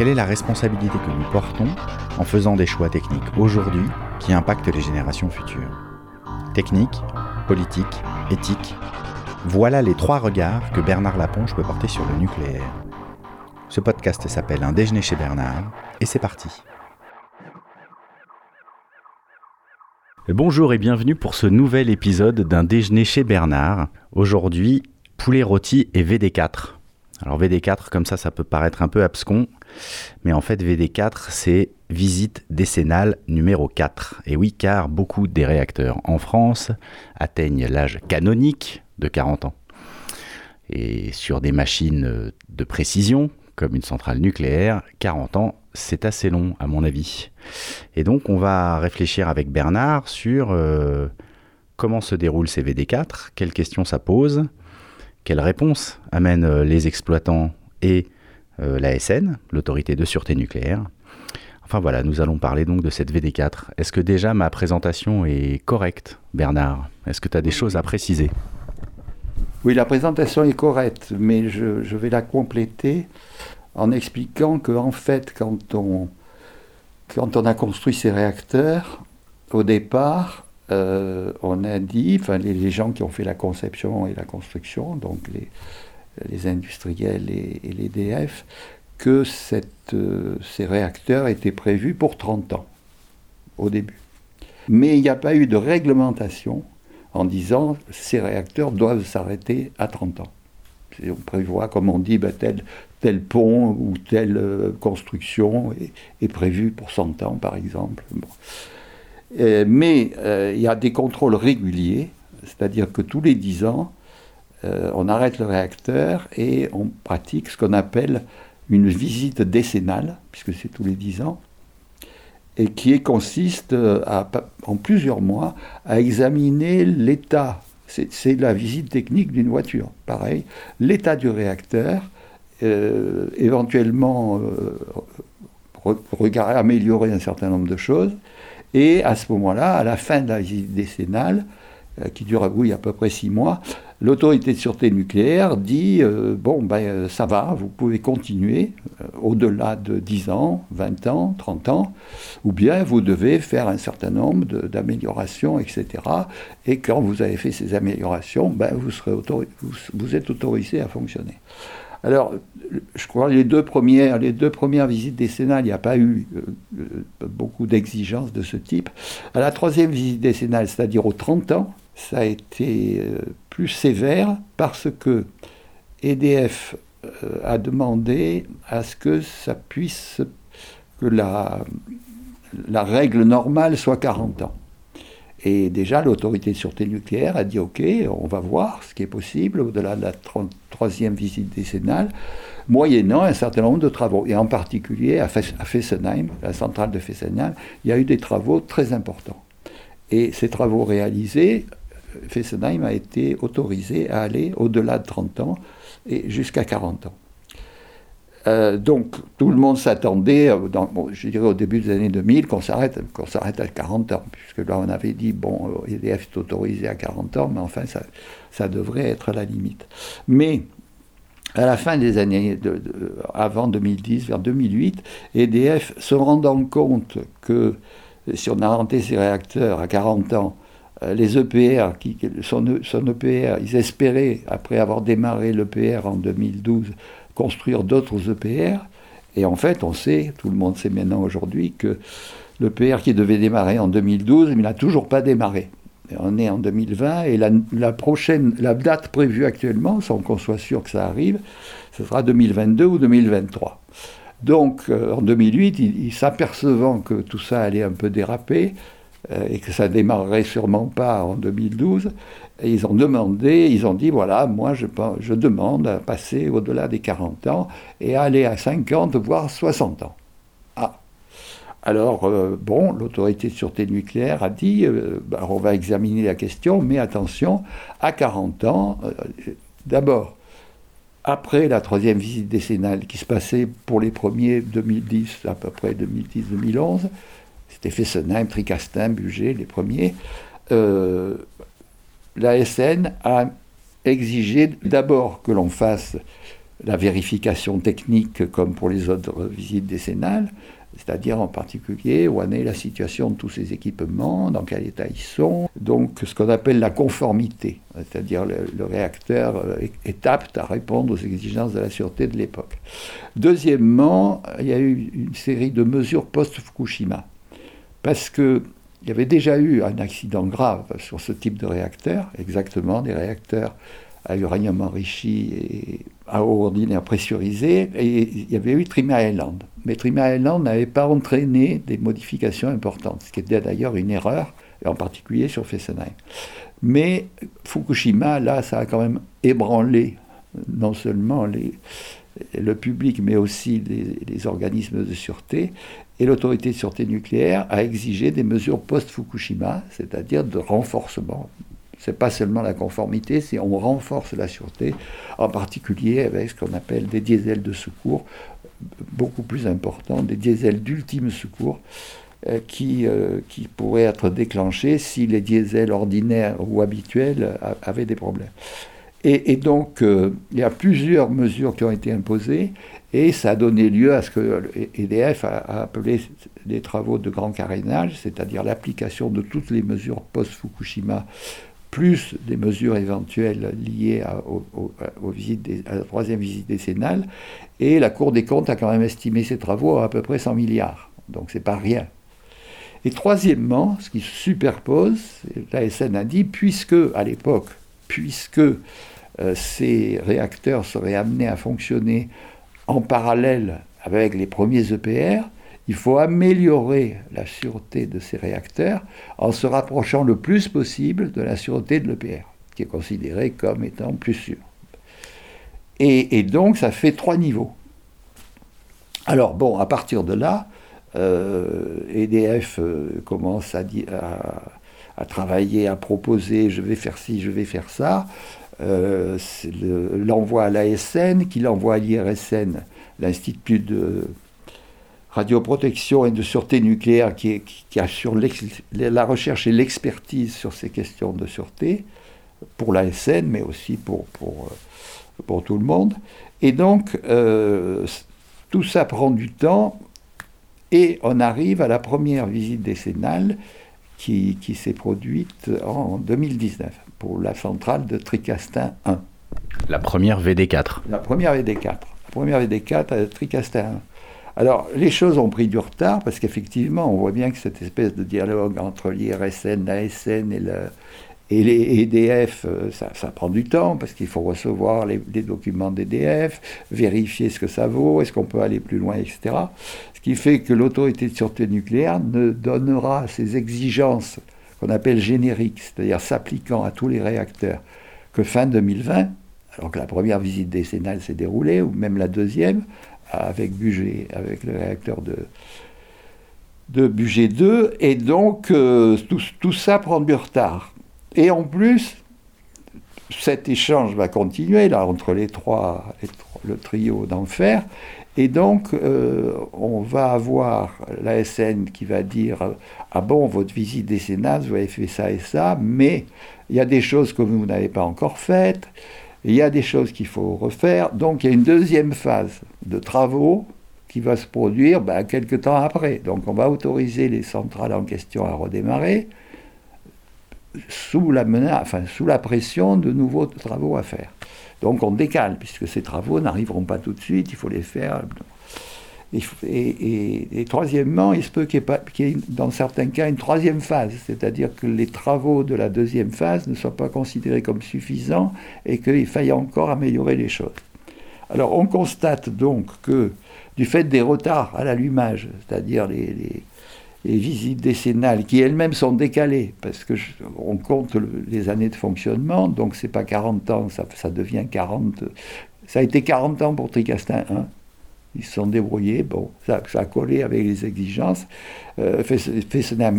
Quelle est la responsabilité que nous portons en faisant des choix techniques aujourd'hui qui impactent les générations futures Technique, politique, éthique, voilà les trois regards que Bernard Laponche peut porter sur le nucléaire. Ce podcast s'appelle Un déjeuner chez Bernard et c'est parti. Bonjour et bienvenue pour ce nouvel épisode d'un déjeuner chez Bernard. Aujourd'hui, poulet rôti et VD4. Alors VD4, comme ça, ça peut paraître un peu abscon, mais en fait VD4, c'est visite décennale numéro 4. Et oui, car beaucoup des réacteurs en France atteignent l'âge canonique de 40 ans. Et sur des machines de précision, comme une centrale nucléaire, 40 ans, c'est assez long à mon avis. Et donc on va réfléchir avec Bernard sur euh, comment se déroulent ces VD4, quelles questions ça pose, quelles réponses amènent euh, les exploitants et euh, la SN, l'autorité de sûreté nucléaire? Enfin voilà, nous allons parler donc de cette VD4. Est-ce que déjà ma présentation est correcte, Bernard? Est-ce que tu as des choses à préciser? Oui, la présentation est correcte, mais je, vais la compléter en expliquant que en fait, quand on, quand on a construit ces réacteurs, au départ, euh, on a dit, enfin les, gens qui ont fait la conception et la construction, donc les, les industriels et, et l'EDF, que euh, ces réacteurs étaient prévus pour 30 ans au début. Mais il n'y a pas eu de réglementation en disant ces réacteurs doivent s'arrêter à 30 ans. on prévoit, comme on dit, ben, tel, pont ou telle euh, construction est, est, prévue pour 100 ans, par exemple. Mais il y a des contrôles réguliers, c'est-à-dire que tous les 10 ans, on arrête le réacteur et on pratique ce qu'on appelle une visite décennale, puisque c'est tous les 10 ans, et qui consiste en plusieurs mois à examiner l'état, c'est la visite technique d'une voiture, pareil, l'état du réacteur, euh, éventuellement euh, améliorer un certain nombre de choses, et à ce moment-là, à la fin de la visite décennale, euh, qui dure à peu près six mois, l'autorité de sûreté nucléaire dit euh, bon, ben, euh, ça va, vous pouvez continuer au-delà de 10 ans, 20 ans, 30 ans, ou bien vous devez faire un certain nombre d'améliorations, etc. Et quand vous avez fait ces améliorations, ben, vous, êtes autorisé à fonctionner. Alors, je crois que les deux premières, les deux premières visites décennales, il n'y a pas eu beaucoup d'exigences de ce type. À la troisième visite décennale, c'est-à-dire aux 30 ans, ça a été euh, plus sévère parce que EDF euh, a demandé à ce que ça puisse, que la, la règle normale soit 40 ans. Et déjà, l'autorité de sûreté nucléaire a dit OK, on va voir ce qui est possible au-delà de la troisième visite décennale, moyennant un certain nombre de travaux. Et en particulier à Fessenheim, la centrale de Fessenheim, il y a eu des travaux très importants. Et ces travaux réalisés Fessenheim a été autorisé à aller au-delà de 30 ans et jusqu'à 40 ans. Euh, donc tout le monde s'attendait, euh, je dirais au début des années 2000, qu'on s'arrête, qu'on s'arrête à 40 ans, puisque là on avait dit, bon, EDF est autorisé à 40 ans, mais enfin ça, ça devrait être la limite. Mais à la fin des années, de, avant 2010, vers 2008, EDF, se rendant compte que si on a rentré ses réacteurs à 40 ans, euh, les EPR, qui, son, son, EPR, ils espéraient, après avoir démarré l'EPR en 2012, construire d'autres EPR. Et en fait, on sait, tout le monde sait maintenant aujourd'hui, que l'EPR qui devait démarrer en 2012, il n'a toujours pas démarré. on est en 2020 et la, prochaine, la date prévue actuellement, sans qu'on soit sûr que ça arrive, ce sera 2022 ou 2023. Donc euh, en 2008, il s'apercevant que tout ça allait un peu déraper, euh, et que ça démarrerait sûrement pas en 2012. Et ils ont demandé, ils ont dit voilà, moi je, je demande à passer au-delà des 40 ans et à aller à 50, voire 60 ans. Ah Alors, euh, bon, l'autorité de sûreté nucléaire a dit, euh, bah, on va examiner la question, mais attention, à 40 ans, euh, d'abord, après la troisième visite décennale qui se passait pour les premiers 2010, à peu près 2010-2011, c'était Fessenheim, Tricastin, Bugé, les premiers, la SN a exigé d'abord que l'on fasse la vérification technique comme pour les autres visites décennales, c'est-à-dire en particulier où en est la situation de tous ces équipements, dans quel état ils sont, donc ce qu'on appelle la conformité, c'est-à-dire le, le, réacteur est apte à répondre aux exigences de la sûreté de l'époque. Deuxièmement, il y a eu une série de mesures post-Fukushima, parce que il y avait déjà eu un accident grave sur ce type de réacteur, exactement des réacteurs à uranium enrichi et à eau ordinaire pressurisée, et il y avait eu Trima Island. Mais Trima Island n'avait pas entraîné des modifications importantes, ce qui était d'ailleurs une erreur, en particulier sur Fessenheim. Mais Fukushima, là, ça a quand même ébranlé non seulement les, le public, mais aussi les, organismes de sûreté. Et l'autorité de sûreté nucléaire a exigé des mesures post-Fukushima, c'est-à-dire de renforcement. C'est pas seulement la conformité, c'est on renforce la sûreté, en particulier avec ce qu'on appelle des diesels de secours, beaucoup plus importants, des diesels d'ultime secours, euh, qui, euh, qui pourraient être déclenchés si les diesels ordinaires ou habituels avaient des problèmes. Et, donc, euh, il y a plusieurs mesures qui ont été imposées, et ça a donné lieu à ce que EDF a, appelé les travaux de grand carénage, c'est-à-dire l'application de toutes les mesures post-Fukushima, plus des mesures éventuelles liées à, à la troisième visite décennale. Et la Cour des comptes a quand même estimé ces travaux à à peu près 100 milliards. Donc c'est pas rien. Et troisièmement, ce qui se superpose, la SN a dit, puisque, à l'époque, puisque ces réacteurs seraient amenés à fonctionner en parallèle avec les premiers EPR, il faut améliorer la sûreté de ces réacteurs en se rapprochant le plus possible de la sûreté de l'EPR, qui est considérée comme étant plus sûre. Et, donc, ça fait trois niveaux. Alors, bon, à partir de là, EDF euh, e euh, commence à, travailler, à proposer, je vais faire ci, je vais faire ça. Euh, l'envoi à l'ASN, qui l'envoie à l'IRSN, l'Institut de radioprotection et de sûreté nucléaire, qui, assure la recherche et l'expertise sur ces questions de sûreté, pour l'ASN, mais aussi pour, pour, tout le monde. Et donc, euh, tout ça prend du temps, et on arrive à la première visite décennale qui, qui s'est produite en 2019 pour la centrale de Tricastin 1. La première VD4. La première VD4. La première VD4 à Tricastin 1. Alors, les choses ont pris du retard parce qu'effectivement, on voit bien que cette espèce de dialogue entre l'IRSN, l'ASN et, le, et les EDF, euh, ça, prend du temps parce qu'il faut recevoir les, les documents d'EDF, vérifier ce que ça vaut, est-ce qu'on peut aller plus loin, etc. Ce qui fait que l'autorité de sûreté nucléaire ne donnera ses exigences qu'on appelle génériques, c'est-à-dire s'appliquant à tous les réacteurs, que fin 2020, alors que la première visite décennale s'est déroulée, ou même la deuxième, avec Bugé, avec le réacteur de, de Bugé 2, et donc euh, tout, ça prend du retard. Et en plus, cet échange va continuer là entre les trois, le trio d'enfer, et donc euh, on va avoir la SN qui va dire ah bon votre visite décennale vous avez fait ça et ça, mais il y a des choses que vous n'avez pas encore faites il y a des choses qu'il faut refaire. Donc il y a une deuxième phase de travaux qui va se produire ben, quelques temps après. Donc on va autoriser les centrales en question à redémarrer sous la, menace, enfin, sous la pression de nouveaux travaux à faire. Donc on décale, puisque ces travaux n'arriveront pas tout de suite, il faut les faire et, troisièmement, il se peut qu'il y, ait dans certains cas une troisième phase, c'est-à-dire que les travaux de la deuxième phase ne soient pas considérés comme suffisants et qu'il faille encore améliorer les choses. Alors on constate donc que du fait des retards à l'allumage, c'est-à-dire les, visites décennales qui elles-mêmes sont décalées, parce que on compte les années de fonctionnement, donc c'est pas 40 ans, ça, devient 40. Ça a été 40 ans pour Tricastin 1 Ils se sont débrouillés, bon, ça, a collé avec les exigences. Euh,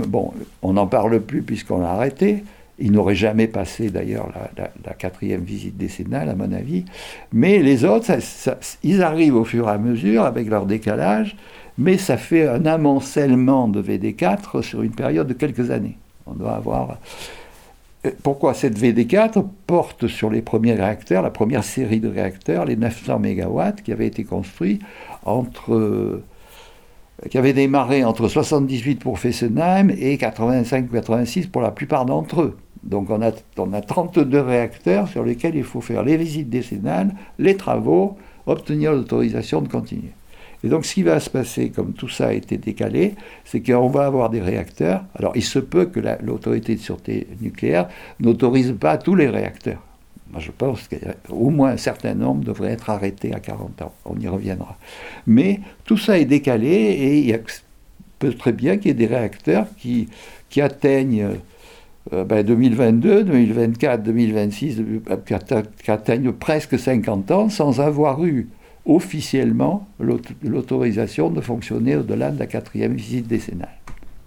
bon, on n'en parle plus puisqu'on l'a arrêté. Il n'aurait jamais passé d'ailleurs la, quatrième visite décennale, à mon avis. Mais les autres, ils arrivent au fur et à mesure avec leur décalage, mais ça fait un amoncellement de VD4 sur une période de quelques années. On doit avoir. Euh, pourquoi cette VD4 porte sur les premiers réacteurs, la première série de réacteurs, les 900 MW qui avaient été construits entre euh, qui avaient démarré entre 78 pour Fessenheim et 85-86 pour la plupart d'entre eux. Donc on a, on a 32 réacteurs sur lesquels il faut faire les visites décennales, les travaux, obtenir l'autorisation de continuer. Et donc ce qui va se passer, comme tout ça a été décalé, c'est qu'on va avoir des réacteurs. Alors il se peut que l'autorité de sûreté nucléaire n'autorise pas tous les réacteurs. Moi je pense qu'au moins un certain nombre devraient être arrêtés à 40 ans. On y reviendra. Mais tout ça est décalé et il peut très bien qu'il y ait des réacteurs qui, qui atteignent 2022, 2024, 2026, qui atteignent presque 50 ans sans avoir eu officiellement l'autorisation de fonctionner au-delà de la quatrième visite décennale.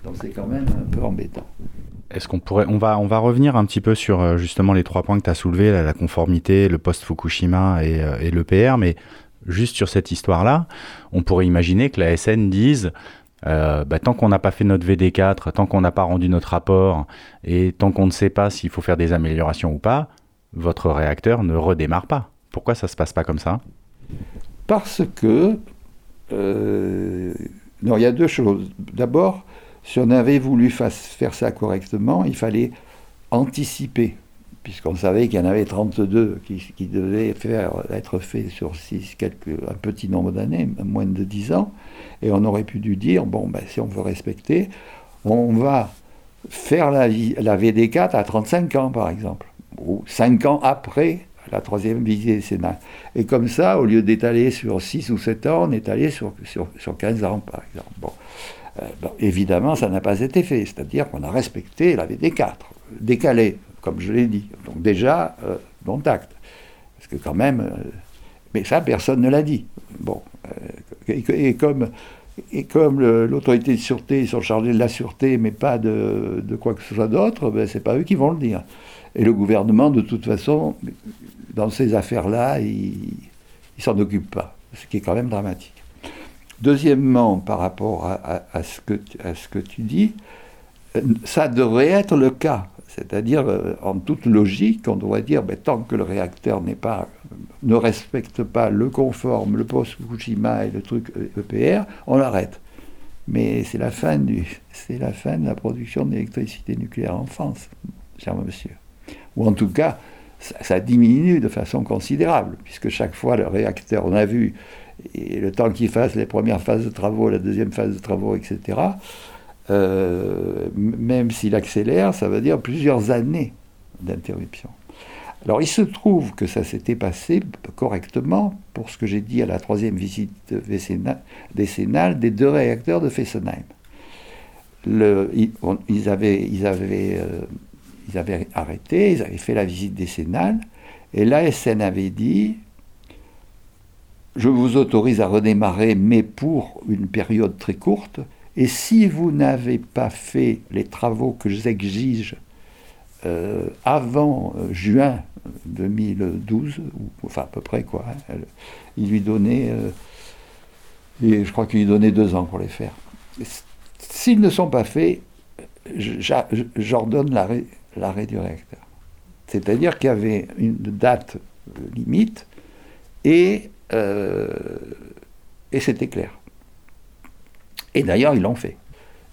Donc c'est quand même un peu embêtant. Est-ce qu'on pourrait, on va, on va revenir un petit peu sur euh, justement les trois points que tu as soulevés, la, conformité, le post-Fukushima et, euh, et l'EPR, mais juste sur cette histoire-là, on pourrait imaginer que la SN dise euh, bah, tant qu'on n'a pas fait notre VD4, tant qu'on n'a pas rendu notre rapport, et tant qu'on ne sait pas s'il faut faire des améliorations ou pas, votre réacteur ne redémarre pas. Pourquoi ça ne se passe pas comme ça? Parce que... Euh, non, il y a deux choses. D'abord, si on avait voulu faire ça correctement, il fallait anticiper, puisqu'on savait qu'il y en avait 32 qui, devaient faire, être faits sur six, quelques, un petit nombre d'années, moins de 10 ans. Et on aurait pu dire, bon, ben, si on veut respecter, on va faire la, la VD4 à 35 ans, par exemple, ou 5 ans après la troisième visite Sénat. Et comme ça, au lieu d'étaler sur 6 ou 7 ans, on allé sur, sur, sur 15 ans, par exemple. Bon. Euh, évidemment, ça n'a pas été fait, c'est-à-dire qu'on a respecté la VD4, décalé, comme je l'ai dit. Donc déjà, euh, bon tact. Parce que quand même, euh, mais ça, personne ne l'a dit. Bon, et, comme, et comme l'autorité de sûreté, ils sont chargés de la sûreté, mais pas de, quoi que ce soit d'autre, ben, c'est pas eux qui vont le dire. Et le gouvernement, de toute façon, dans ces affaires-là, il ne s'en occupe pas, ce qui est quand même dramatique. Deuxièmement, par rapport à, ce que, tu dis, ça devrait être le cas. C'est-à-dire, euh, en toute logique, on devrait dire, ben, tant que le réacteur ne respecte pas le conforme, le post-Fukushima et le truc EPR, on l'arrête. Mais c'est la fin de la production d'électricité nucléaire en France, cher monsieur. Ou en tout cas, ça, diminue de façon considérable, puisque chaque fois le réacteur, on a vu, le temps qu'il fasse les premières phases de travaux, la deuxième phase de travaux, etc., euh, même s'il accélère, ça veut dire plusieurs années d'interruption. Alors il se trouve que ça s'était passé correctement pour ce que j'ai dit à la troisième visite décennale des deux réacteurs de Fessenheim. Le, ils, avaient, ils, avaient, euh, ils avaient arrêté, ils avaient fait la visite décennale, et l'ASN avait dit je vous autorise à redémarrer, mais pour une période très courte. Et si vous n'avez pas fait les travaux que j'exige euh, avant euh, juin 2012, ou, enfin à peu près quoi, hein, il lui donnait, euh, et je crois qu'il lui donnait deux ans pour les faire. S'ils ne sont pas faits, j'ordonne l'arrêt du réacteur. C'est-à-dire qu'il y avait une date limite et euh, c'était clair. Et d'ailleurs, ils l'ont fait.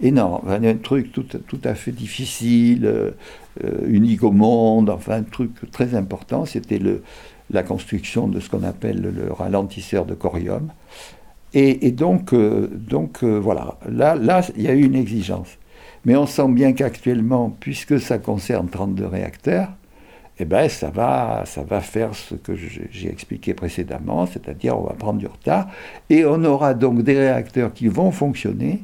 Non, un truc tout, à fait difficile, euh, unique au monde, enfin un truc très important, c'était la construction de ce qu'on appelle le ralentisseur de corium. Et, donc, euh, voilà, là, là, il y a eu une exigence. Mais on sent bien qu'actuellement, puisque ça concerne 32 réacteurs, eh ben, ça, va, ça va faire ce que j'ai expliqué précédemment, c'est-à-dire on va prendre du retard, et on aura donc des réacteurs qui vont fonctionner,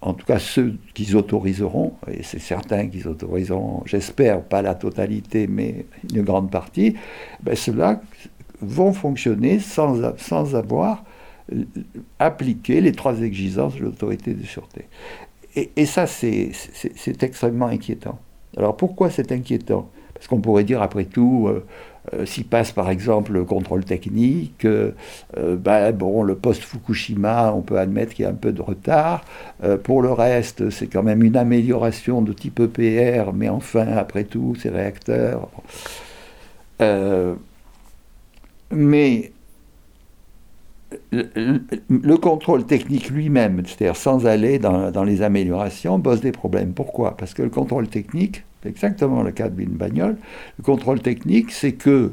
en tout cas ceux qu'ils autoriseront, et c'est certain qu'ils autoriseront, j'espère, pas la totalité, mais une grande partie, ben ceux-là vont fonctionner sans, sans avoir appliquer les trois exigences de l'autorité de sûreté. Et, ça, c'est extrêmement inquiétant. Alors pourquoi c'est inquiétant? Parce qu'on pourrait dire, après tout, euh, euh, s'il passe par exemple le contrôle technique, euh, ben, bon, le post-Fukushima, on peut admettre qu'il y a un peu de retard. pour le reste, c'est quand même une amélioration de type EPR, mais enfin, après tout, ces réacteurs. mais le, contrôle technique lui-même, c'est-à-dire sans aller dans, les améliorations, pose des problèmes. Pourquoi? Parce que le contrôle technique, c'est exactement le cas d'une bagnole, le contrôle technique, c'est que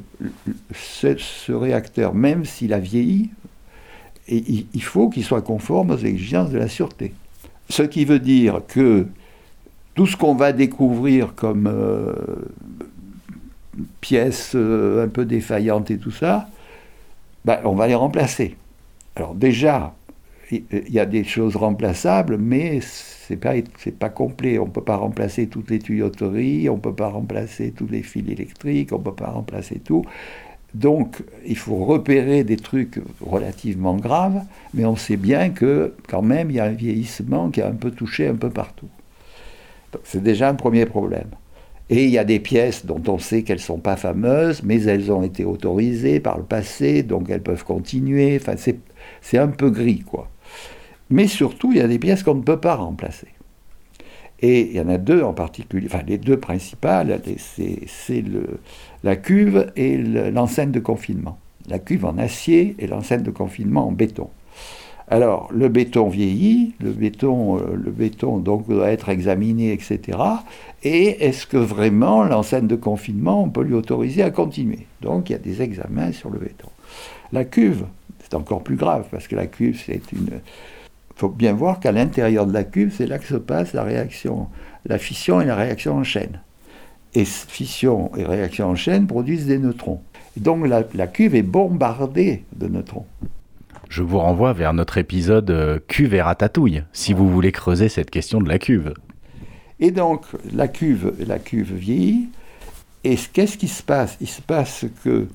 ce, réacteur, même s'il a vieilli, il, faut qu'il soit conforme aux exigences de la sûreté. Ce qui veut dire que tout ce qu'on va découvrir comme euh, pièces euh, un peu défaillantes et tout ça, ben, on va les remplacer. Alors déjà, il y a des choses remplaçables, mais c'est pas pas complet. On peut pas remplacer toutes les tuyauteries, on peut pas remplacer tous les fils électriques, on peut pas remplacer tout. Donc, il faut repérer des trucs relativement graves, mais on sait bien que quand même il y a un vieillissement qui a un peu touché un peu partout. C'est déjà un premier problème. Et il y a des pièces dont on sait qu'elles ne sont pas fameuses, mais elles ont été autorisées par le passé, donc elles peuvent continuer. Enfin, c'est c'est un peu gris, quoi. Mais surtout, il y a des pièces qu'on ne peut pas remplacer. Et il y en a deux en particulier, enfin les deux principales, c'est la cuve et l'enceinte de confinement. La cuve en acier et l'enceinte de confinement en béton. Alors, le béton vieillit, le béton, euh, le béton donc doit être examiné, etc. Et est-ce que vraiment l'enceinte de confinement, on peut lui autoriser à continuer? Donc, il y a des examens sur le béton. La cuve, c'est encore plus grave parce que la cuve, c'est une. Il faut bien voir qu'à l'intérieur de la cuve, c'est là que se passe la réaction, la fission et la réaction en chaîne. Et fission et réaction en chaîne produisent des neutrons. donc la, cuve est bombardée de neutrons. Je vous renvoie vers notre épisode euh, cuve et ratatouille, si vous voulez creuser cette question de la cuve. Et donc la cuve, la cuve vieillit. Et qu'est-ce qui se passe? Il se passe que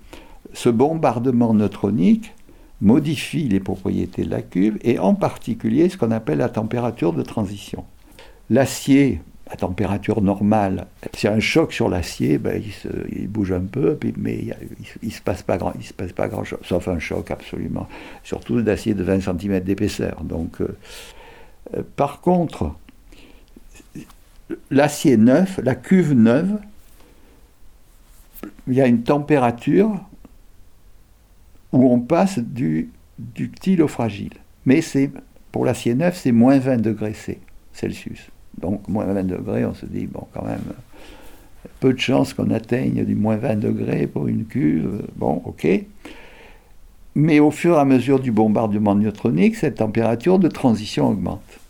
ce bombardement neutronique modifie les propriétés de la cuve et en particulier ce qu'on appelle la température de transition. L'acier, à température normale, a un choc sur l'acier, ben, il, bouge un peu, mais il ne se passe pas grand, il se passe pas grand chose, sauf un choc absolument, surtout d'acier de 20 cm d'épaisseur. Donc, euh, euh, par contre, l'acier neuf, la cuve neuve, il y a une température où on passe du ductile au fragile. Mais c'est pour l'acier neuf, c'est moins 20 degrés C, Celsius. Donc moins 20 degrés, on se dit, bon, quand même, peu de chances qu'on atteigne du moins 20 degrés pour une cuve. Bon, ok. Mais au fur et à mesure du bombardement neutronique, cette température de transition augmente.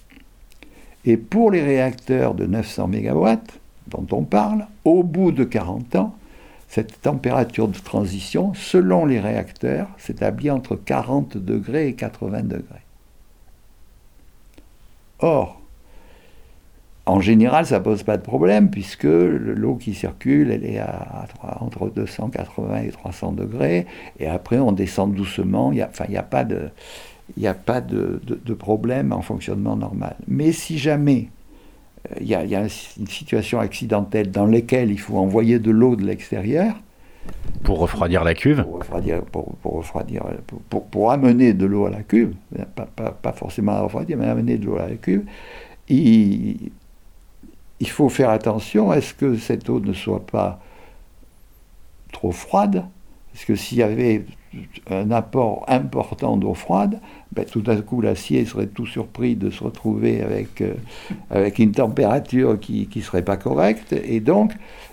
Et pour les réacteurs de 900 MW, dont on parle, au bout de 40 ans, cette température de transition, selon les réacteurs, s'établit entre 40 degrés et 80 degrés. Or, en général, ça ne pose pas de problème puisque l'eau qui circule, elle est à, entre 280 et 300 degrés, et après on descend doucement. Il n'y a, a pas de problème en fonctionnement normal. Mais si jamais il y, a, une situation accidentelle dans laquelle il faut envoyer de l'eau de l'extérieur. Pour refroidir la cuve. Pour refroidir, pour, pour, amener de l'eau à la cuve, pas, forcément à refroidir, mais amener de l'eau à la cuve, il, il faut faire attention à ce que cette eau ne soit pas trop froide, parce que s'il y avait un apport important d'eau froide, ben, tout à coup l'acier serait tout surpris de se retrouver avec, euh, avec une température qui ne serait pas correcte. Et donc,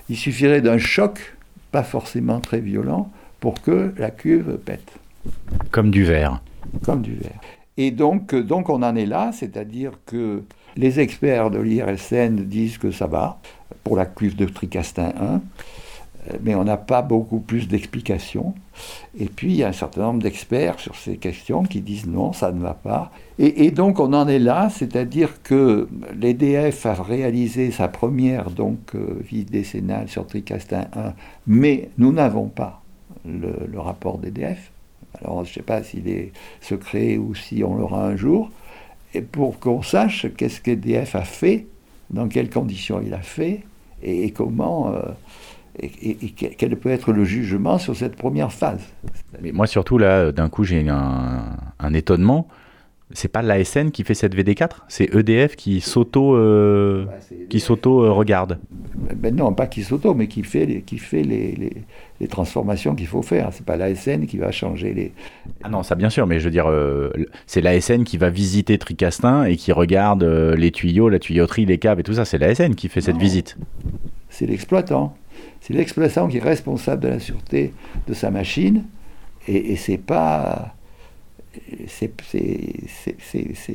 il suffirait d'un choc, pas forcément très violent, pour que la cuve pète. Comme du verre. Comme du verre. Et donc, euh, donc on en est là, c'est-à-dire que les experts de l'IRSN disent que ça va pour la cuve de Tricastin 1 mais on n'a pas beaucoup plus d'explications. Et puis, il y a un certain nombre d'experts sur ces questions qui disent non, ça ne va pas. Et, donc, on en est là, c'est-à-dire que l'EDF a réalisé sa première donc, euh, vie décennale sur Tricastin 1, mais nous n'avons pas le, rapport d'EDF. Alors je ne sais pas s'il est secret ou si on l'aura un jour. Et pour qu'on sache qu'est-ce qu'EDF a fait, dans quelles conditions il a fait, et, comment... Euh, et, quel peut être le jugement sur cette première phase? Mais moi surtout là, d'un coup j'ai un, un étonnement c'est pas l'ASN qui fait cette VD4, c'est EDF qui s'auto euh, bah, qui s'auto euh, regarde. Ben non, pas qui s'auto, mais qui fait les, qui fait les, les, transformations qu'il faut faire. C'est pas l'ASN qui va changer les. Ah non, ça bien sûr, mais je veux dire, euh, c'est l'ASN qui va visiter Tricastin et qui regarde les tuyaux, la tuyauterie, les câbles et tout ça. C'est l'ASN qui fait cette visite. C'est l'exploitant. C'est l'exploitant qui est responsable de la sûreté de sa machine, et, c'est pas c'est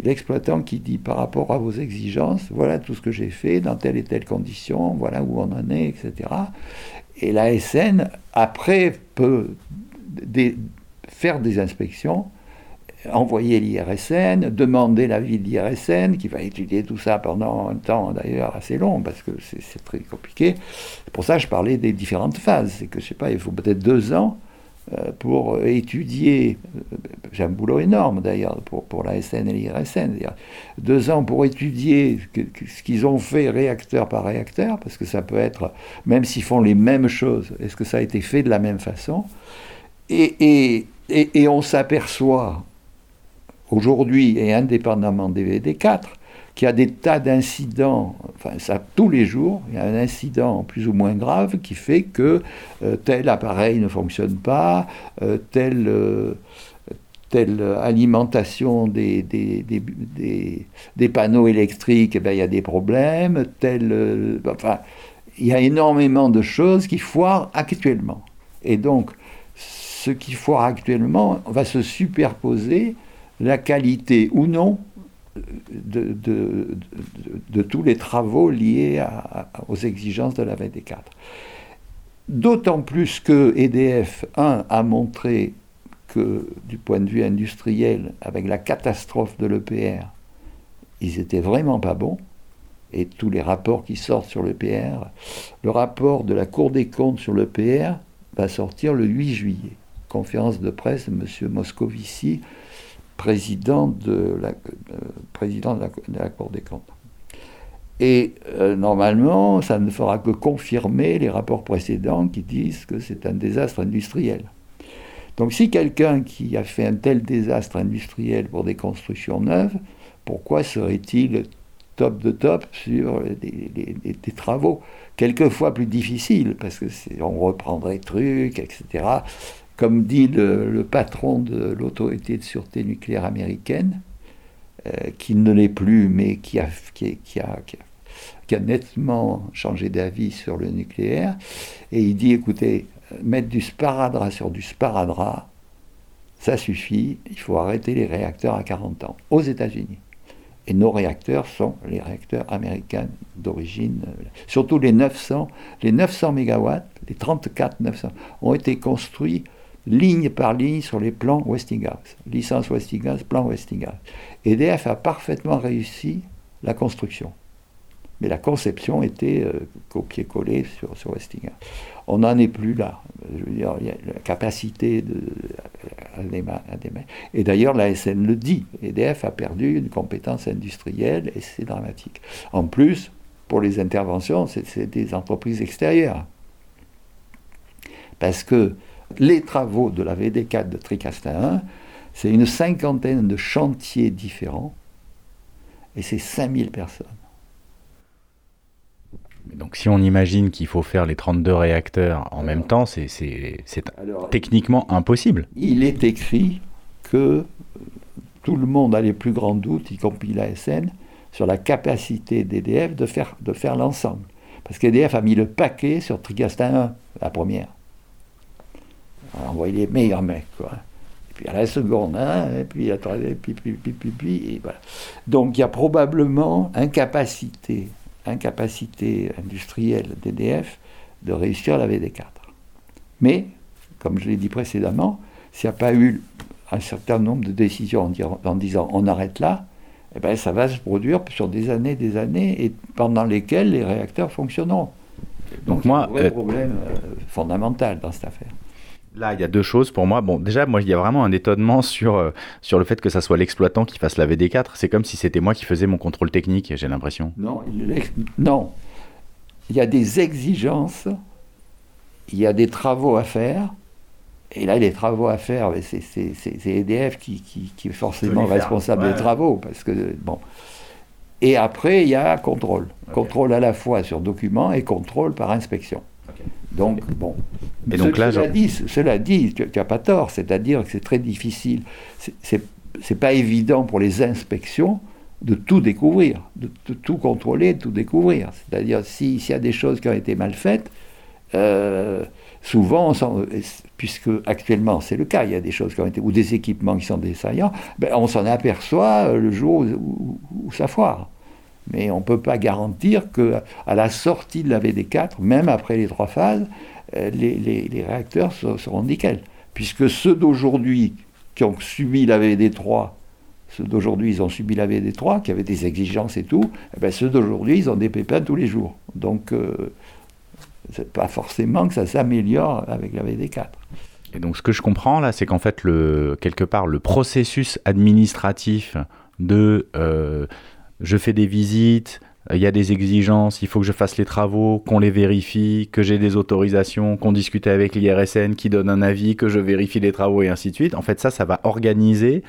l'exploitant qui dit par rapport à vos exigences, voilà tout ce que j'ai fait dans telle et telle condition, voilà où on en est, etc. Et la SN, après, peut faire des inspections, envoyer l'IRSN, demander l'avis de l'IRSN, qui va étudier tout ça pendant un temps d'ailleurs assez long, parce que c'est très compliqué. Pour ça, je parlais des différentes phases. C'est que, je sais pas, il faut peut-être deux ans euh, pour étudier, euh, j'ai un boulot énorme d'ailleurs pour, pour la SN et l'IRSN, deux ans pour étudier ce qu'ils ont fait réacteur par réacteur, parce que ça peut être, même s'ils font les mêmes choses, est-ce que ça a été fait de la même façon? Et, et, et, et on s'aperçoit aujourd'hui, et indépendamment des VD4, qu'il y a des tas d'incidents, enfin ça tous les jours, il y a un incident plus ou moins grave qui fait que euh, tel appareil ne fonctionne pas, euh, euh, telle, alimentation des, panneaux électriques, eh ben, il y a des problèmes, tel, enfin il y a énormément de choses qui foirent actuellement. Et donc ce qui foire actuellement va se superposer la qualité ou non de, tous les travaux liés aux exigences de la VD4. D'autant plus que EDF, 1, a montré que du point de vue industriel, avec la catastrophe de l'EPR, ils étaient vraiment pas bons. Et tous les rapports qui sortent sur l'EPR, le rapport de la Cour des comptes sur l'EPR va sortir le 8 juillet. Conférence de presse de M. Moscovici président de la, euh, président de la, Cour des comptes. Et euh, normalement, ça ne fera que confirmer les rapports précédents qui disent que c'est un désastre industriel. Donc si quelqu'un qui a fait un tel désastre industriel pour des constructions neuves, pourquoi serait-il top de top sur des, travaux quelquefois plus difficiles, parce que on reprendrait trucs, etc comme dit le, patron de l'autorité de sûreté nucléaire américaine, euh, qui ne l'est plus, mais qui a, qui, a, nettement changé d'avis sur le nucléaire, et il dit, écoutez, mettre du sparadrap sur du sparadrap, ça suffit, il faut arrêter les réacteurs à 40 ans, aux États-Unis. Et nos réacteurs sont les réacteurs américains d'origine, surtout les 900, les 900 mégawatts, les 34 900, ont été construits ligne par ligne sur les plans Westinghouse. Licence Westinghouse, plan Westinghouse. EDF a parfaitement réussi la construction. Mais la conception était euh, copier-coller sur, sur, Westinghouse. On n'en est plus là. Je veux dire, il y a la capacité de, à, Et d'ailleurs, la SN le dit. EDF a perdu une compétence industrielle et c'est dramatique. En plus, pour les interventions, c'est des entreprises extérieures. Parce que les travaux de la VD4 de Tricastin 1, c'est une cinquantaine de chantiers différents et c'est 5000 personnes. Donc si on imagine qu'il faut faire les 32 réacteurs en même temps, c'est techniquement impossible. Il est écrit que tout le monde a les plus grands doutes, y compris l'ASN, sur la capacité d'EDF de faire, de faire l'ensemble. Parce qu'EDF a mis le paquet sur Tricastin 1, la première on envoyé les meilleurs mecs, quoi. Et puis à la seconde, hein, et puis à puis, puis, puis, puis, puis, et voilà. Donc il y a probablement incapacité, incapacité industrielle d'EDF de réussir la VD4. Mais, comme je l'ai dit précédemment, s'il n'y a pas eu un certain nombre de décisions en, disant on arrête là, eh ben, ça va se produire sur des années, des années, et pendant lesquelles les réacteurs fonctionneront. Donc, Donc moi, un euh, problème euh, fondamental dans cette affaire. Là, il y a deux choses pour moi. Bon, déjà, moi, il y a vraiment un étonnement sur, euh, sur le fait que ça soit l'exploitant qui fasse la VD4. C'est comme si c'était moi qui faisais mon contrôle technique, j'ai l'impression. Non, non. Il y a des exigences, il y a des travaux à faire. Et là, les travaux à faire, c'est EDF qui, qui, est forcément responsable des travaux. Parce que, bon. Et après, il y a contrôle. Contrôle à la fois sur document et contrôle par inspection. Donc, bon. Et donc là, cela, dit, cela dit, tu n'as pas tort, c'est-à-dire que c'est très difficile. C'est pas évident pour les inspections de tout découvrir, de, tout contrôler, de tout découvrir. C'est-à-dire, s'il y a des choses qui ont été mal faites, euh, souvent, puisque actuellement c'est le cas, il y a des choses qui ont été, ou des équipements qui sont défaillants, ben, on s'en aperçoit le jour où, où ça foire. Mais on ne peut pas garantir qu'à la sortie de la VD4, même après les trois phases, euh, les, réacteurs seront nickel. Puisque ceux d'aujourd'hui qui ont subi la VD3, ceux d'aujourd'hui, ils ont subi la VD3, qui avaient des exigences et tout, eh ben, ceux d'aujourd'hui, ils ont des pépins tous les jours. Donc, euh, c'est pas forcément que ça s'améliore avec la VD4. Et donc, ce que je comprends là, c'est qu'en fait, le, quelque part, le processus administratif de euh, je fais des visites, il y a des exigences, il faut que je fasse les travaux, qu'on les vérifie, que j'ai des autorisations, qu'on discute avec l'IRSN qui donne un avis, que je vérifie les travaux et ainsi de suite. En fait, ça, ça va organiser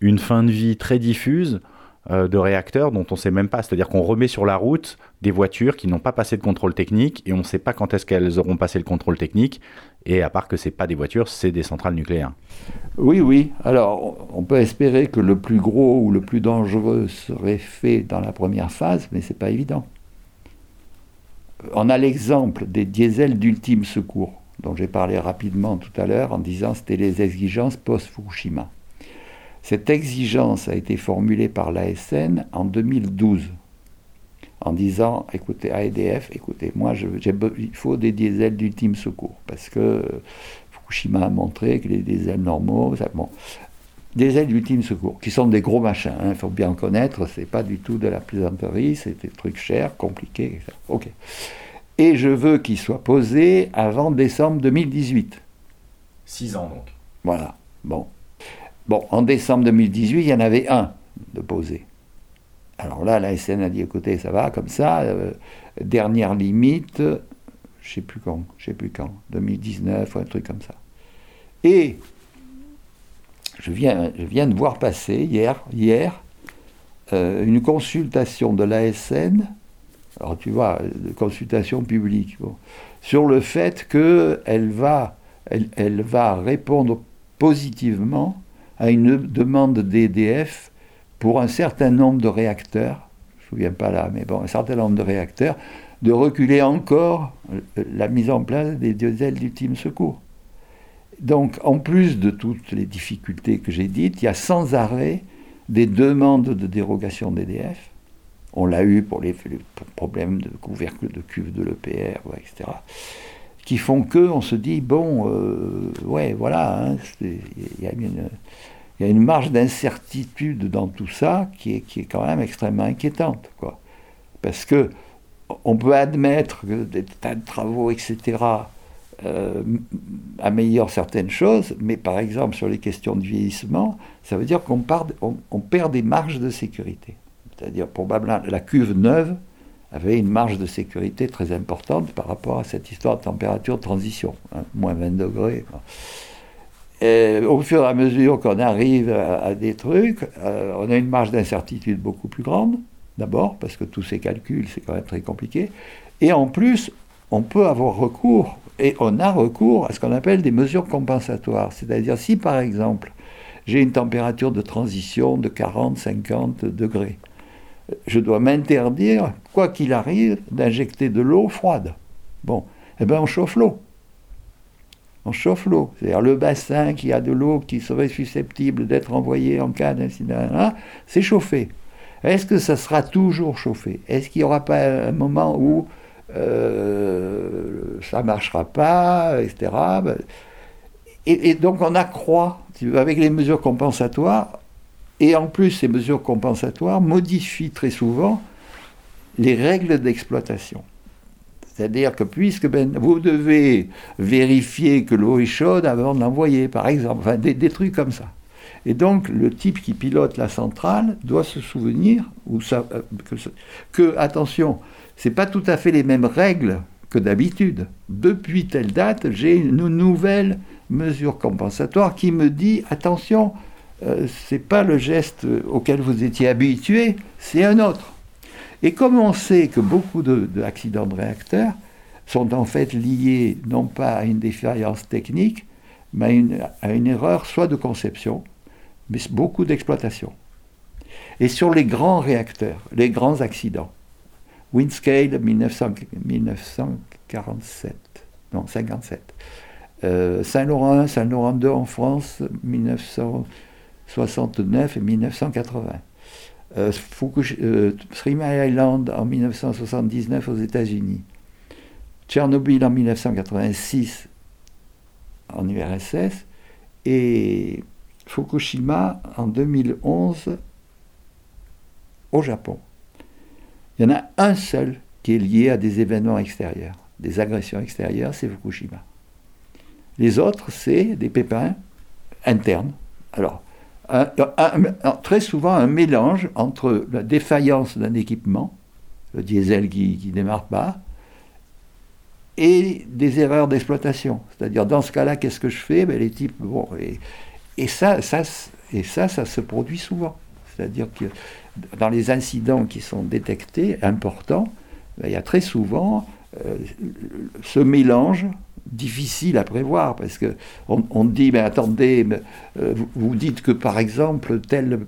une fin de vie très diffuse euh, de réacteurs dont on ne sait même pas. C'est-à-dire qu'on remet sur la route des voitures qui n'ont pas passé de contrôle technique et on ne sait pas quand est-ce qu'elles auront passé le contrôle technique. Et à part que ce pas des voitures, c'est des centrales nucléaires. Oui, oui. Alors, on peut espérer que le plus gros ou le plus dangereux serait fait dans la première phase, mais ce n'est pas évident. On a l'exemple des diesels d'ultime secours, dont j'ai parlé rapidement tout à l'heure en disant que c'était les exigences post-Fukushima. Cette exigence a été formulée par l'ASN en 2012 en disant écoutez, à EDF, écoutez, moi, je, il faut des diesels d'ultime secours parce que Fukushima a montré que les diesels normaux, ça, bon, diesels d'ultime secours, qui sont des gros machins, il hein, faut bien connaître, c'est pas du tout de la plaisanterie, c'est des trucs chers, compliqués, etc. Ok. Et je veux qu'ils soient posés avant décembre 2018. Six ans donc. Voilà. Bon. Bon, en décembre 2018, il y en avait un de posé. Alors là, la SN a dit écoutez, ça va comme ça, euh, dernière limite, je ne sais plus quand, je sais plus quand, 2019 ou un truc comme ça. Et je viens, de voir passer hier, hier euh, une consultation de l'ASN, alors tu vois, de consultation publique, sur le fait qu'elle va, elle va répondre positivement à une demande d'EDF pour un certain nombre de réacteurs, je ne me souviens pas là, mais bon, un certain nombre de réacteurs, de reculer encore la mise en place des diesels d'ultime secours. Donc, en plus de toutes les difficultés que j'ai dites, il y a sans arrêt des demandes de dérogation d'EDF. On l'a eu pour les, problèmes de couvercle de cuve de l'EPR, etc. Qui font que on se dit, bon, euh, ouais, voilà, hein, il y a une il y a une marge d'incertitude dans tout ça qui est, qui est quand même extrêmement inquiétante. Quoi. Parce que on peut admettre que des tas de travaux, etc., euh, améliorent certaines choses, mais par exemple sur les questions de vieillissement, ça veut dire qu'on on, perd des marges de sécurité. C'est-à-dire probablement la cuve neuve avait une marge de sécurité très importante par rapport à cette histoire de température de transition, hein, moins 20 degrés. Au fur et à mesure qu'on arrive à, des trucs, euh, on a une marge d'incertitude beaucoup plus grande, d'abord, parce que tous ces calculs, c'est quand même très compliqué. Et en plus, on peut avoir recours, et on a recours à ce qu'on appelle des mesures compensatoires. C'est-à-dire, si par exemple, j'ai une température de transition de 40-50 degrés, je dois m'interdire, quoi qu'il arrive, d'injecter de l'eau froide. Bon, eh bien, on chauffe l'eau on chauffe l'eau. C'est-à-dire le bassin qui a de l'eau qui serait susceptible d'être envoyé en cas d'incident, c'est chauffé. Est-ce que ça sera toujours chauffé? Est-ce qu'il n'y aura pas un moment où euh, ça ne marchera pas, etc. Et, et, donc on accroît avec les mesures compensatoires, et en plus ces mesures compensatoires modifient très souvent les règles d'exploitation. C'est-à-dire que puisque ben, vous devez vérifier que l'eau est chaude avant de l'envoyer, par exemple, enfin, des, trucs comme ça. Et donc, le type qui pilote la centrale doit se souvenir ou euh, que, que, attention, c'est pas tout à fait les mêmes règles que d'habitude. Depuis telle date, j'ai une nouvelle mesure compensatoire qui me dit attention, euh, c'est pas le geste auquel vous étiez habitué, c'est un autre. Et comme on sait que beaucoup d'accidents de, de réacteurs sont en fait liés non pas à une défaillance technique, mais à une, erreur soit de conception, mais beaucoup d'exploitation. Et sur les grands réacteurs, les grands accidents, Windscale 1947, non 57, euh, Saint-Laurent 1, Saint-Laurent 2 en France 1969 et 1980. Euh, euh, Island en 1979 aux États-Unis. Tchernobyl en 1986 en URSS et Fukushima en 2011 au Japon. Il y en a un seul qui est lié à des événements extérieurs, des agressions extérieures, c'est Fukushima. Les autres, c'est des pépins internes. Alors, très souvent un mélange entre la défaillance d'un équipement, le diesel qui ne démarre pas, et des erreurs d'exploitation. C'est-à-dire, dans ce cas-là, qu'est-ce que je fais? Ben, Les types, bon, et, ça, ça, et ça, ça se produit souvent. C'est-à-dire que dans les incidents qui sont détectés, importants, ben, il y a très souvent euh, ce mélange difficile à prévoir parce que on, dit mais attendez euh, vous, dites que par exemple tel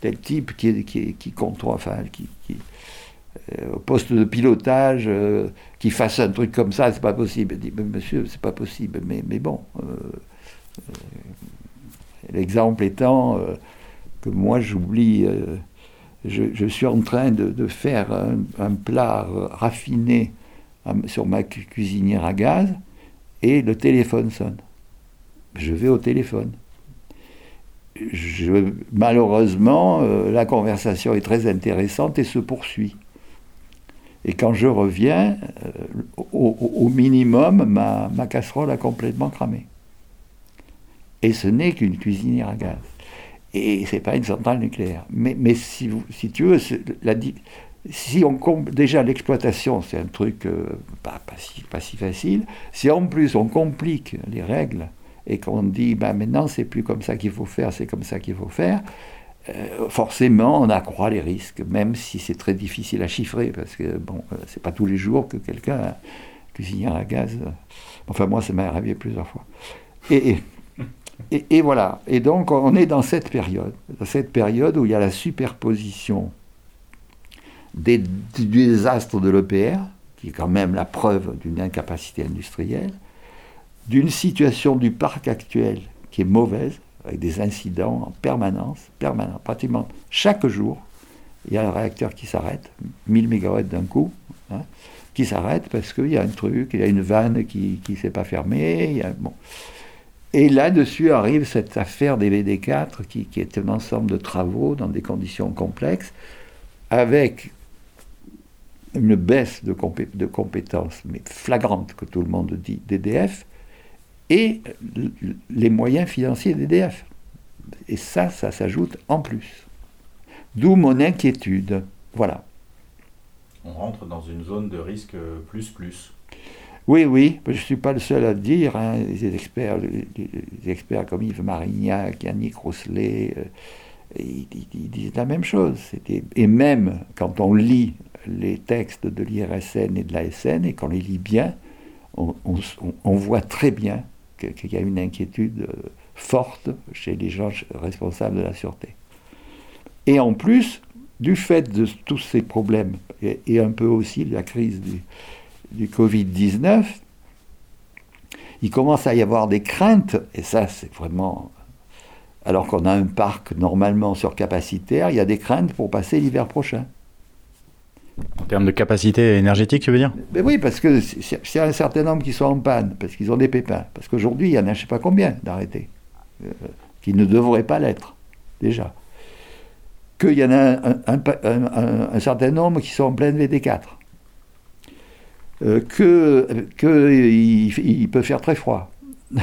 tel type qui qui, enfin qui, euh, au poste de pilotage euh, qui fasse un truc comme ça c'est pas possible. Dit monsieur c'est pas possible mais mais bon l'exemple étant que moi j'oublie je, suis en train de, faire un plat raffiné sur ma cuisinière à gaz et le téléphone sonne. Je vais au téléphone. Malheureusement, euh, la conversation est très intéressante et se poursuit. Et quand je reviens, euh, au, minimum, ma, casserole a complètement cramé. Et ce n'est qu'une cuisinière à gaz. Et ce n'est pas une centrale nucléaire. Mais, mais si, si, tu veux, la, si on déjà l'exploitation, c'est un truc euh, pas, si, facile. Si en plus on complique les règles et qu'on dit ben maintenant c'est plus comme ça qu'il faut faire, c'est comme ça qu'il faut faire, euh, forcément on accroît les risques, même si c'est très difficile à chiffrer parce que bon, euh, c'est pas tous les jours que quelqu'un cuisinière à gaz. Enfin moi ça m'est arrivé plusieurs fois. Et, et, voilà. Et donc on est dans cette période, dans cette période où il y a la superposition des, du désastre de l'EPR, qui est quand même la preuve d'une incapacité industrielle, d'une situation du parc actuel qui est mauvaise, avec des incidents en permanence, permanent, pratiquement chaque jour, il y a un réacteur qui s'arrête, 1000 MW d'un coup, hein, qui s'arrête parce qu'il y a un truc, il y a une vanne qui ne s'est pas fermée. bon. Et là-dessus arrive cette affaire des VD4 qui, qui, est un ensemble de travaux dans des conditions complexes, avec une baisse de, compétences, mais flagrante, que tout le monde dit, d'EDF, et les moyens financiers d'EDF. Et ça, ça s'ajoute en plus. D'où mon inquiétude. Voilà. On rentre dans une zone de risque plus plus. Oui, oui, je ne suis pas le seul à le dire. Hein. Les, experts, les, experts comme Yves Marignac, Yannick Rousselet, euh, ils, disent la même chose. Et même quand on lit les textes de l'IRSN et de l'ASN, et quand on les lit bien, on, voit très bien qu'il y a une inquiétude euh, forte chez les gens responsables de la sûreté. Et en plus, du fait de tous ces problèmes, et, un peu aussi de la crise du, du Covid-19, il commence à y avoir des craintes, et ça c'est vraiment... Alors qu'on a un parc normalement surcapacitaire, il y a des craintes pour passer l'hiver prochain. En termes de capacité énergétique, tu veux dire? Oui, parce que s'il y a un certain nombre qui sont en panne, parce qu'ils ont des pépins, parce qu'aujourd'hui, il y en a je ne sais pas combien d'arrêtés, euh, qui ne devraient pas l'être, déjà. Qu'il y en a un, certain nombre qui sont en pleine VD4. euh, que qu'il peut faire très froid.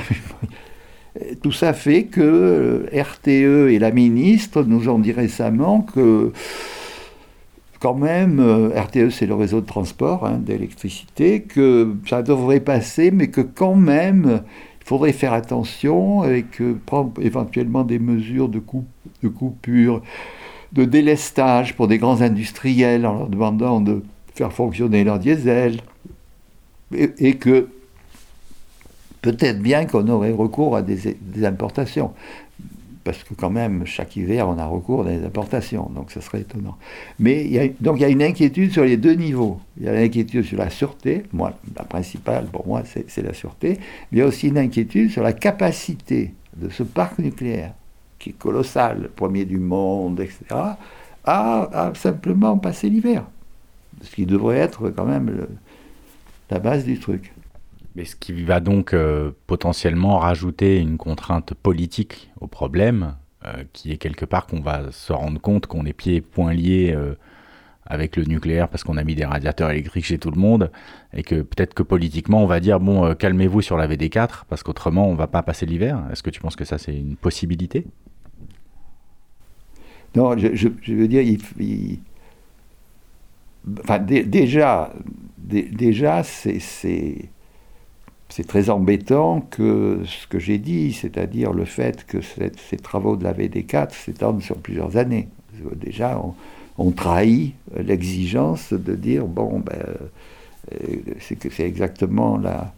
Tout ça fait que RTE et la ministre nous ont dit récemment que quand même, RTE c'est le réseau de transport hein, d'électricité, que ça devrait passer, mais que quand même il faudrait faire attention et que prendre éventuellement des mesures de, de coupure, de délestage pour des grands industriels en leur demandant de faire fonctionner leur diesel, et, que peut-être bien qu'on aurait recours à des, importations. Parce que quand même, chaque hiver, on a recours à des importations, donc ce serait étonnant. Mais il y a, donc il y a une inquiétude sur les deux niveaux. Il y a l'inquiétude sur la sûreté, moi, la principale pour moi, c'est la sûreté. Mais il y a aussi une inquiétude sur la capacité de ce parc nucléaire, qui est colossal, premier du monde, etc., à, simplement passer l'hiver. Ce qui devrait être quand même la base du truc. Mais ce qui va donc euh, potentiellement rajouter une contrainte politique au problème, euh, qui est quelque part qu'on va se rendre compte qu'on est pieds et poings liés euh, avec le nucléaire parce qu'on a mis des radiateurs électriques chez tout le monde, et que peut-être que politiquement on va dire bon calmez-vous sur la VD4 parce qu'autrement on va pas passer l'hiver. Est-ce que tu penses que ça c'est une possibilité? Non, je, veux dire, il, Enfin, déjà, déjà c'est très embêtant que ce que j'ai dit, c'est-à-dire le fait que ces travaux de la VD4 s'étendent sur plusieurs années. Déjà, on, trahit l'exigence de dire, bon, ben, euh, c'est que c'est exactement la,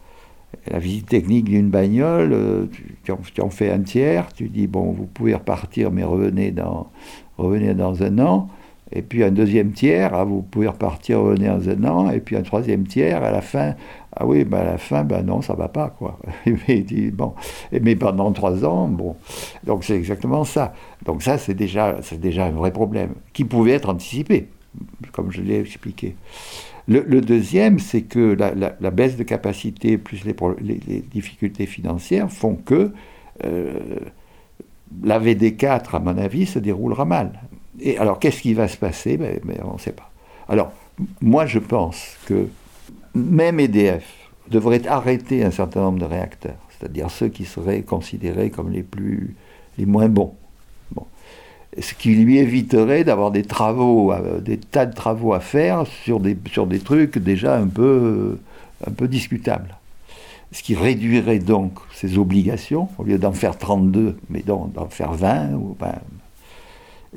la visite technique d'une bagnole, euh, tu, en, tu, en, fais un tiers, tu dis, bon, vous pouvez repartir, mais revenez dans, revenez dans un an et puis un deuxième tiers, ah, vous pouvez repartir revenir un an, et puis un troisième tiers, à la fin, ah oui, ben à la fin, ben non, ça va pas, quoi. mais, bon, mais pendant trois ans, bon. Donc c'est exactement ça. Donc ça, c'est déjà, c'est déjà un vrai problème, qui pouvait être anticipé, comme je l'ai expliqué. Le, deuxième, c'est que la, baisse de capacité plus les, les, difficultés financières font que euh, la VD4, à mon avis, se déroulera mal. Et alors, qu'est-ce qui va se passer? Ben, ben, On ne sait pas. Alors, moi, je pense que même EDF devrait arrêter un certain nombre de réacteurs, c'est-à-dire ceux qui seraient considérés comme les, plus, les moins bons. Bon. Ce qui lui éviterait d'avoir des travaux, des tas de travaux à faire sur des, sur des trucs déjà un peu, un peu discutables. Ce qui réduirait donc ses obligations, au lieu d'en faire 32, mais d'en faire 20 ou 20,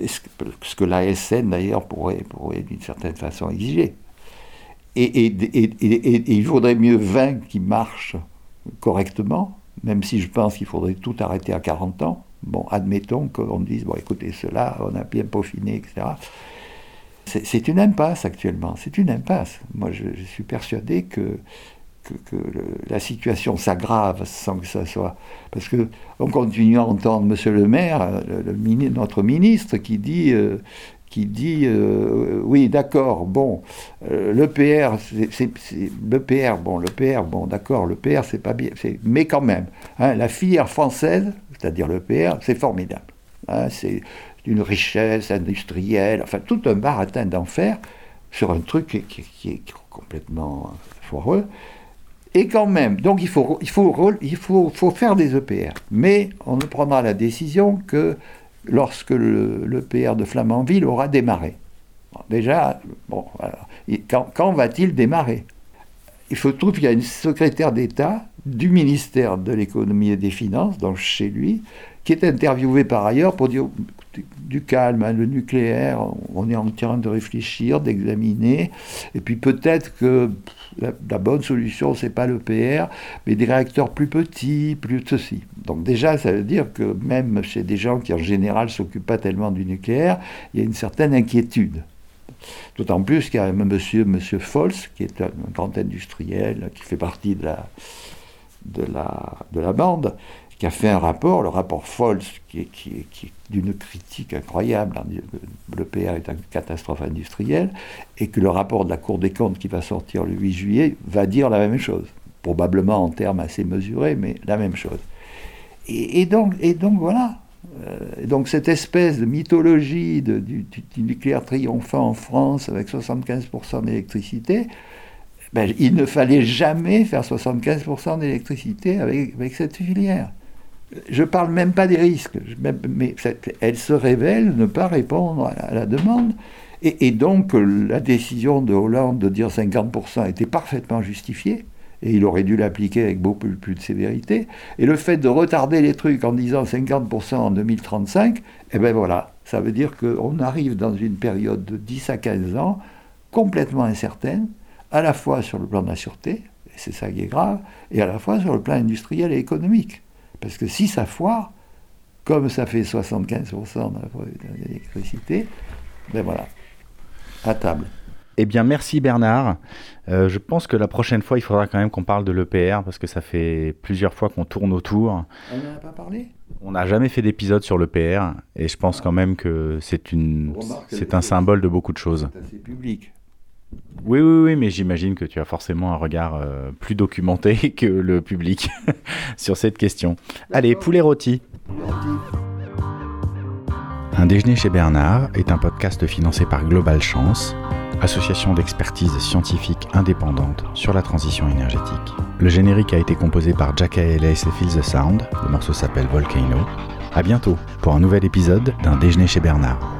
ce que l'ASN d'ailleurs pourrait, pourrait d'une certaine façon exiger. Et, il faudrait mieux 20 qui marchent correctement, même si je pense qu'il faudrait tout arrêter à 40 ans. Bon, admettons qu'on dise, bon écoutez, cela, on a bien peaufiné, etc. C'est une impasse actuellement, c'est une impasse. Moi, je suis persuadé que que, la situation s'aggrave sans que ça soit. Parce que on continue à entendre M. le maire, notre ministre, qui dit. Euh, qui dit euh, oui d'accord bon euh, le PR bon le PR bon d'accord le PR c'est pas bien mais quand même hein, la filière française c'est-à-dire le PR c'est formidable hein, c'est une richesse industrielle enfin tout un baratin d'enfer sur un truc qui est complètement foireux et quand même, donc il faut, faire des EPR. Mais on ne prendra la décision que lorsque l'EPR de Flamanville aura démarré. déjà, bon, quand, va-t-il démarrer? Il faut trouver qu'il y a une secrétaire d'État du ministère de l'économie et des finances, donc chez lui, qui est interviewée par ailleurs pour dire du calme, hein, le nucléaire, on est en train de réfléchir, d'examiner, et puis peut-être que la, bonne solution, c'est pas le PR, mais des réacteurs plus petits, plus ceci. Donc déjà, ça veut dire que même chez des gens qui en général s'occupent pas tellement du nucléaire, il y a une certaine inquiétude. D'autant plus qu'il y a monsieur, monsieur Fols, qui est un, grand industriel, qui fait partie de la, de la, de la bande, qui a fait un rapport, le rapport Fols, qui est, d'une critique incroyable. Hein, le PR est une catastrophe industrielle, et que le rapport de la Cour des comptes qui va sortir le 8 juillet va dire la même chose. Probablement en termes assez mesurés, mais la même chose. Et, donc, et donc voilà. Euh, donc cette espèce de mythologie du, nucléaire triomphant en France avec 75% d'électricité, ben, il ne fallait jamais faire 75% d'électricité avec cette filière. Je ne parle même pas des risques, mais elle se révèle ne pas répondre à la demande. Et, donc la décision de Hollande de dire 50% était parfaitement justifiée, et il aurait dû l'appliquer avec beaucoup plus de sévérité. Et le fait de retarder les trucs en disant 50% en 2035, eh bien voilà, ça veut dire qu'on arrive dans une période de 10 à 15 ans complètement incertaine, à la fois sur le plan de la sûreté, et c'est ça qui est grave, et à la fois sur le plan industriel et économique. Parce que si ça foire, comme ça fait 75% de l'électricité, ben voilà, à table. Eh bien, merci Bernard. Euh, je pense que la prochaine fois, il faudra quand même qu'on parle de l'EPR parce que ça fait plusieurs fois qu'on tourne autour. On n'en a pas parlé? On n'a jamais fait d'épisode sur l'EPR et je pense quand même que c'est une, c'est un symbole de beaucoup de choses. C'est public. Oui, oui, oui, mais j'imagine que tu as forcément un regard euh, plus documenté que le public sur cette question. Allez, poulet rôti. Un déjeuner chez Bernard est un podcast financé par Global Chance, association d'expertise scientifique indépendante sur la transition énergétique. Le générique a été composé par Jack Ellis et Feel the Sound. Le morceau s'appelle Volcano. À bientôt pour un nouvel épisode d'un déjeuner chez Bernard.